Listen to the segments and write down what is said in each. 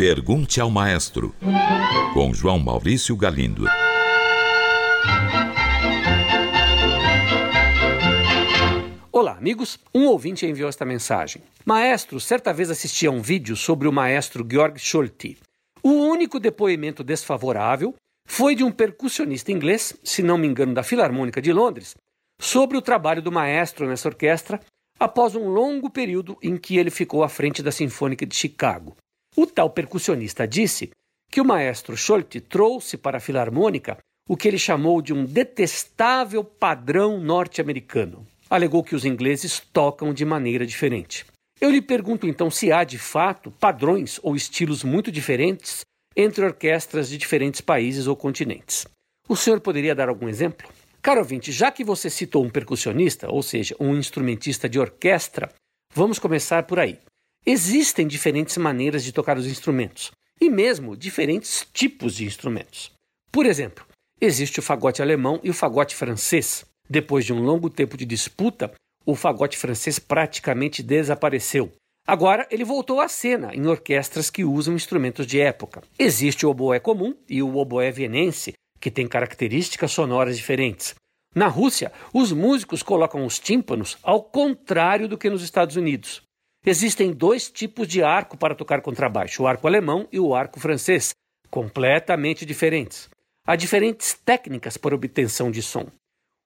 Pergunte ao Maestro, com João Maurício Galindo. Olá, amigos. Um ouvinte enviou esta mensagem. Maestro, certa vez assisti a um vídeo sobre o maestro Georg Scholti. O único depoimento desfavorável foi de um percussionista inglês, se não me engano, da Filarmônica de Londres, sobre o trabalho do maestro nessa orquestra após um longo período em que ele ficou à frente da Sinfônica de Chicago. O tal percussionista disse que o maestro Scholti trouxe para a Filarmônica o que ele chamou de um detestável padrão norte-americano alegou que os ingleses tocam de maneira diferente. Eu lhe pergunto então se há de fato padrões ou estilos muito diferentes entre orquestras de diferentes países ou continentes. O senhor poderia dar algum exemplo? Caro ouvinte, já que você citou um percussionista, ou seja, um instrumentista de orquestra, vamos começar por aí. Existem diferentes maneiras de tocar os instrumentos e mesmo diferentes tipos de instrumentos. Por exemplo, existe o fagote alemão e o fagote francês. Depois de um longo tempo de disputa, o fagote francês praticamente desapareceu. Agora ele voltou à cena em orquestras que usam instrumentos de época. Existe o oboé comum e o oboé vienense, que têm características sonoras diferentes. Na Rússia, os músicos colocam os tímpanos ao contrário do que nos Estados Unidos. Existem dois tipos de arco para tocar contrabaixo: o arco alemão e o arco francês, completamente diferentes. Há diferentes técnicas para obtenção de som.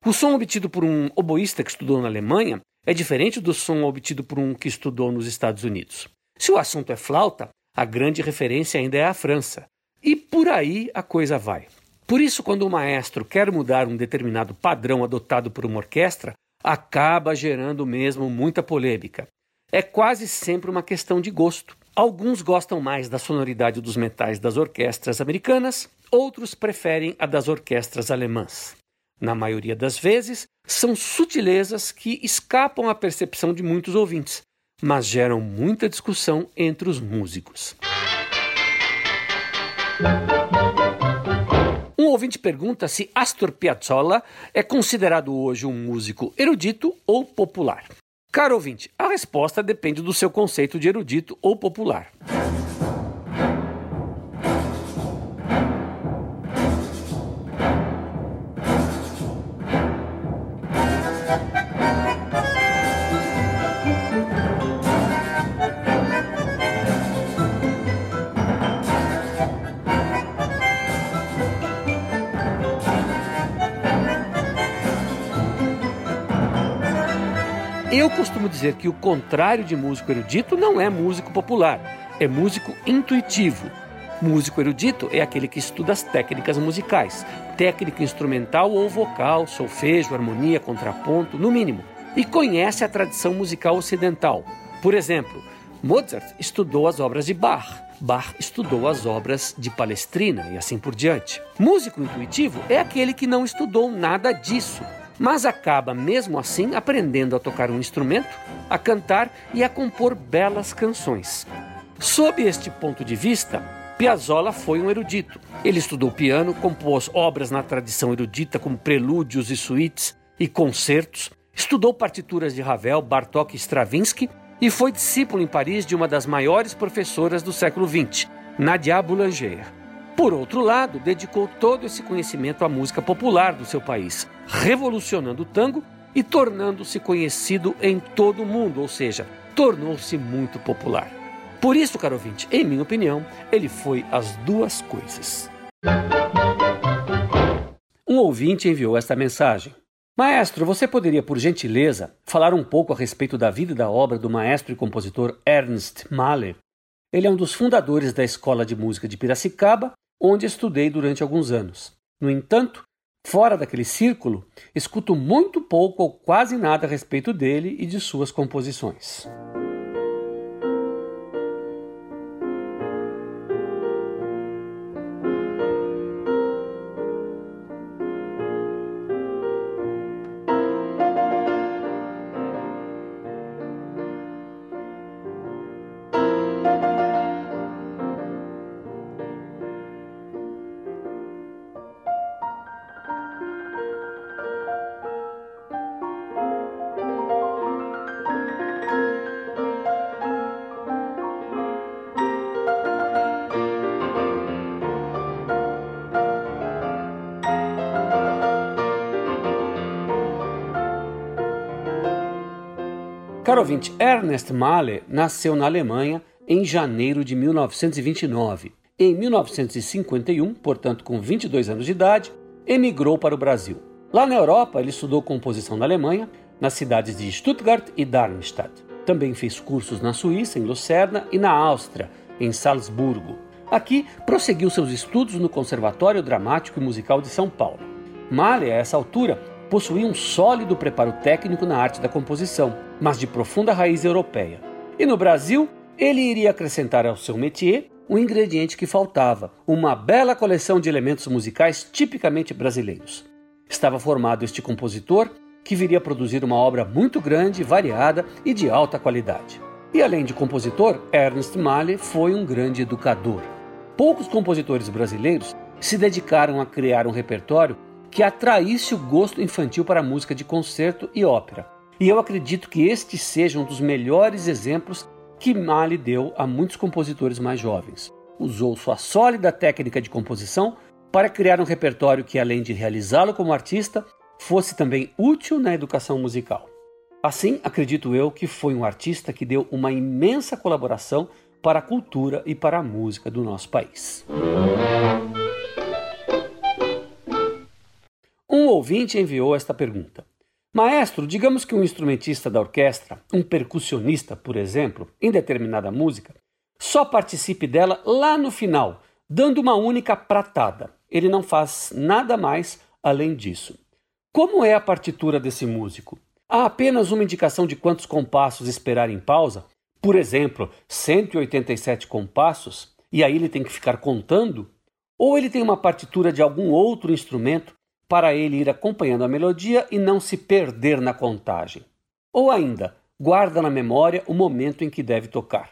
O som obtido por um oboísta que estudou na Alemanha é diferente do som obtido por um que estudou nos Estados Unidos. Se o assunto é flauta, a grande referência ainda é a França. E por aí a coisa vai. Por isso, quando o maestro quer mudar um determinado padrão adotado por uma orquestra, acaba gerando mesmo muita polêmica. É quase sempre uma questão de gosto. Alguns gostam mais da sonoridade dos metais das orquestras americanas, outros preferem a das orquestras alemãs. Na maioria das vezes, são sutilezas que escapam à percepção de muitos ouvintes, mas geram muita discussão entre os músicos. Ouvinte pergunta se Astor Piazzolla é considerado hoje um músico erudito ou popular. Caro ouvinte, a resposta depende do seu conceito de erudito ou popular. Eu costumo dizer que o contrário de músico erudito não é músico popular, é músico intuitivo. Músico erudito é aquele que estuda as técnicas musicais, técnica instrumental ou vocal, solfejo, harmonia, contraponto, no mínimo, e conhece a tradição musical ocidental. Por exemplo, Mozart estudou as obras de Bach, Bach estudou as obras de Palestrina e assim por diante. Músico intuitivo é aquele que não estudou nada disso, mas acaba mesmo assim aprendendo a tocar um instrumento, a cantar e a compor belas canções. Sob este ponto de vista, Piazzolla foi um erudito. Ele estudou piano, compôs obras na tradição erudita como prelúdios e suítes e concertos, estudou partituras de Ravel, Bartók e Stravinsky e foi discípulo em Paris de uma das maiores professoras do século XX, Nadia Boulanger. Por outro lado, dedicou todo esse conhecimento à música popular do seu país, revolucionando o tango e tornando-se conhecido em todo o mundo, ou seja, tornou-se muito popular. Por isso, caro ouvinte, em minha opinião, ele foi as duas coisas. Um ouvinte enviou esta mensagem. Maestro, você poderia, por gentileza, falar um pouco a respeito da vida e da obra do maestro e compositor Ernst Mahler? Ele é um dos fundadores da Escola de Música de Piracicaba, onde estudei durante alguns anos. No entanto, Fora daquele círculo, escuto muito pouco ou quase nada a respeito dele e de suas composições. Caro ouvinte, Ernest Mahler nasceu na Alemanha em janeiro de 1929. Em 1951, portanto com 22 anos de idade, emigrou para o Brasil. Lá na Europa, ele estudou composição na Alemanha, nas cidades de Stuttgart e Darmstadt. Também fez cursos na Suíça, em Lucerna, e na Áustria, em Salzburgo. Aqui, prosseguiu seus estudos no Conservatório Dramático e Musical de São Paulo. Mahler, a essa altura, possuía um sólido preparo técnico na arte da composição, mas de profunda raiz europeia. E no Brasil, ele iria acrescentar ao seu métier um ingrediente que faltava: uma bela coleção de elementos musicais tipicamente brasileiros. Estava formado este compositor que viria a produzir uma obra muito grande, variada e de alta qualidade. E além de compositor, Ernst Mahler foi um grande educador. Poucos compositores brasileiros se dedicaram a criar um repertório que atraísse o gosto infantil para a música de concerto e ópera. E eu acredito que este seja um dos melhores exemplos que Mali deu a muitos compositores mais jovens. Usou sua sólida técnica de composição para criar um repertório que, além de realizá-lo como artista, fosse também útil na educação musical. Assim, acredito eu que foi um artista que deu uma imensa colaboração para a cultura e para a música do nosso país. Um ouvinte enviou esta pergunta: Maestro, digamos que um instrumentista da orquestra, um percussionista, por exemplo, em determinada música, só participe dela lá no final, dando uma única pratada. Ele não faz nada mais além disso. Como é a partitura desse músico? Há apenas uma indicação de quantos compassos esperar em pausa? Por exemplo, 187 compassos, e aí ele tem que ficar contando? Ou ele tem uma partitura de algum outro instrumento para ele ir acompanhando a melodia e não se perder na contagem. Ou ainda, guarda na memória o momento em que deve tocar.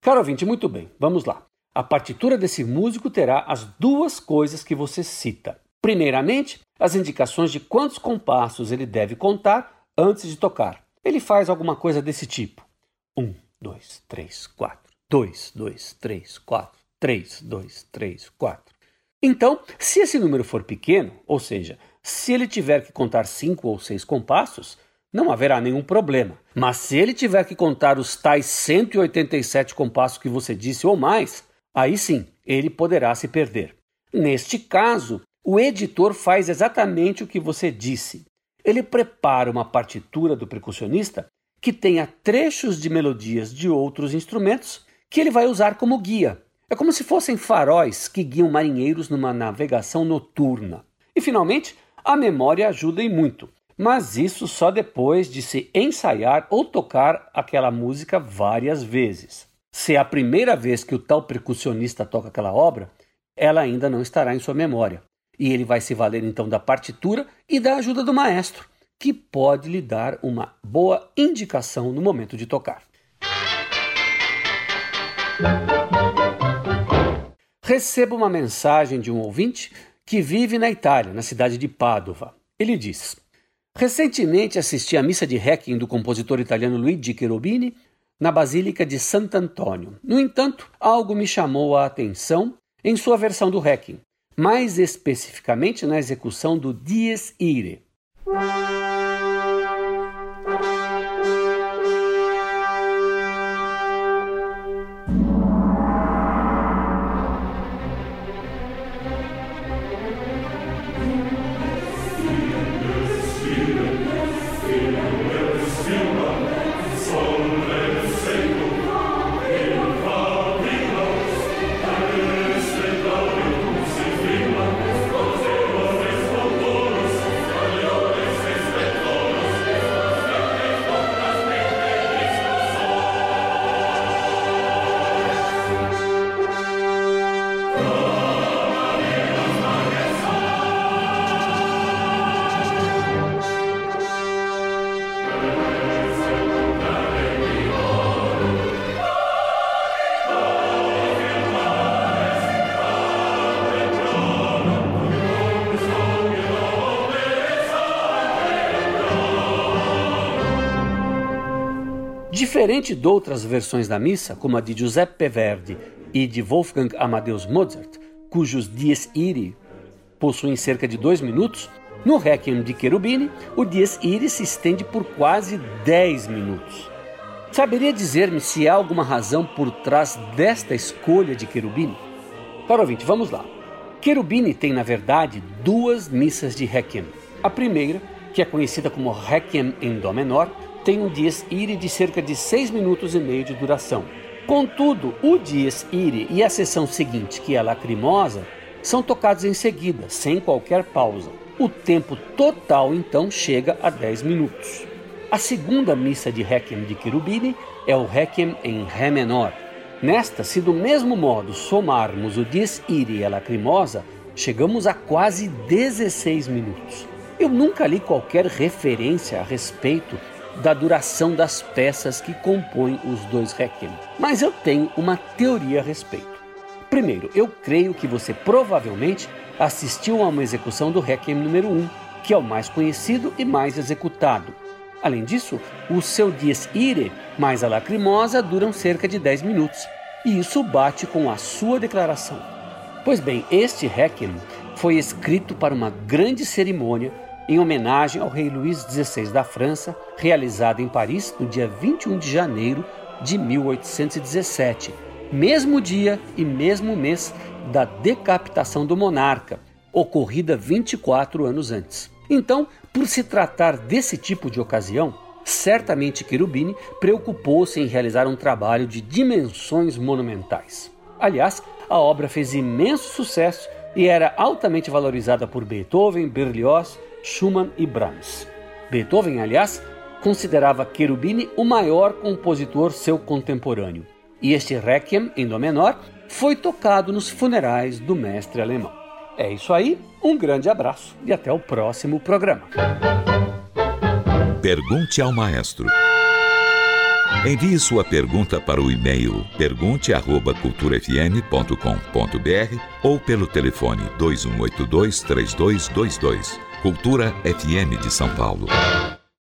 Caro ouvinte, muito bem, vamos lá. A partitura desse músico terá as duas coisas que você cita. Primeiramente, as indicações de quantos compassos ele deve contar antes de tocar. Ele faz alguma coisa desse tipo: 1, 2, 3, 4, 2, 2, 3, 4, 3, 2, 3, 4. Então, se esse número for pequeno, ou seja, se ele tiver que contar cinco ou seis compassos, não haverá nenhum problema. Mas se ele tiver que contar os tais 187 compassos que você disse ou mais, aí sim, ele poderá se perder. Neste caso, o editor faz exatamente o que você disse. Ele prepara uma partitura do percussionista que tenha trechos de melodias de outros instrumentos que ele vai usar como guia. É como se fossem faróis que guiam marinheiros numa navegação noturna. E finalmente, a memória ajuda e muito, mas isso só depois de se ensaiar ou tocar aquela música várias vezes. Se é a primeira vez que o tal percussionista toca aquela obra, ela ainda não estará em sua memória. E ele vai se valer então da partitura e da ajuda do maestro, que pode lhe dar uma boa indicação no momento de tocar recebo uma mensagem de um ouvinte que vive na Itália, na cidade de Padova. Ele diz: Recentemente assisti à missa de Requiem do compositor italiano Luigi Cherubini na Basílica de Sant'Antonio. No entanto, algo me chamou a atenção em sua versão do Requiem, mais especificamente na execução do Dies Irae. Diferente de outras versões da missa, como a de Giuseppe Verdi e de Wolfgang Amadeus Mozart, cujos Dies Irae possuem cerca de dois minutos, no Requiem de Cherubini, o Dies Irae se estende por quase 10 minutos. Saberia dizer-me se há alguma razão por trás desta escolha de Cherubini? Caro ouvinte, vamos lá. Cherubini tem, na verdade, duas missas de Requiem. A primeira, que é conhecida como Requiem em Dó menor, tem um dies irae de cerca de 6 minutos e meio de duração. Contudo, o dies irae e a sessão seguinte, que é lacrimosa, são tocados em seguida, sem qualquer pausa. O tempo total então chega a 10 minutos. A segunda missa de Requiem de Cherubini é o Requiem em Ré menor. Nesta, se do mesmo modo somarmos o Dies Irae e a Lacrimosa, chegamos a quase 16 minutos. Eu nunca li qualquer referência a respeito da duração das peças que compõem os dois Requiem, mas eu tenho uma teoria a respeito. Primeiro, eu creio que você provavelmente assistiu a uma execução do Requiem número 1, que é o mais conhecido e mais executado. Além disso, o seu dies irae mais a lacrimosa duram cerca de 10 minutos, e isso bate com a sua declaração. Pois bem, este Requiem foi escrito para uma grande cerimônia em homenagem ao rei Luís XVI da França, realizada em Paris no dia 21 de janeiro de 1817, mesmo dia e mesmo mês da decapitação do monarca, ocorrida 24 anos antes. Então, por se tratar desse tipo de ocasião, certamente Cherubini preocupou-se em realizar um trabalho de dimensões monumentais. Aliás, a obra fez imenso sucesso e era altamente valorizada por Beethoven, Berlioz, Schumann e Brahms. Beethoven, aliás, considerava Cherubini o maior compositor seu contemporâneo. E este Requiem em Dó menor foi tocado nos funerais do mestre alemão. É isso aí, um grande abraço e até o próximo programa. Pergunte ao maestro. Envie sua pergunta para o e-mail pergunte@culturafm.com.br ou pelo telefone 2182 3222. Cultura FM de São Paulo.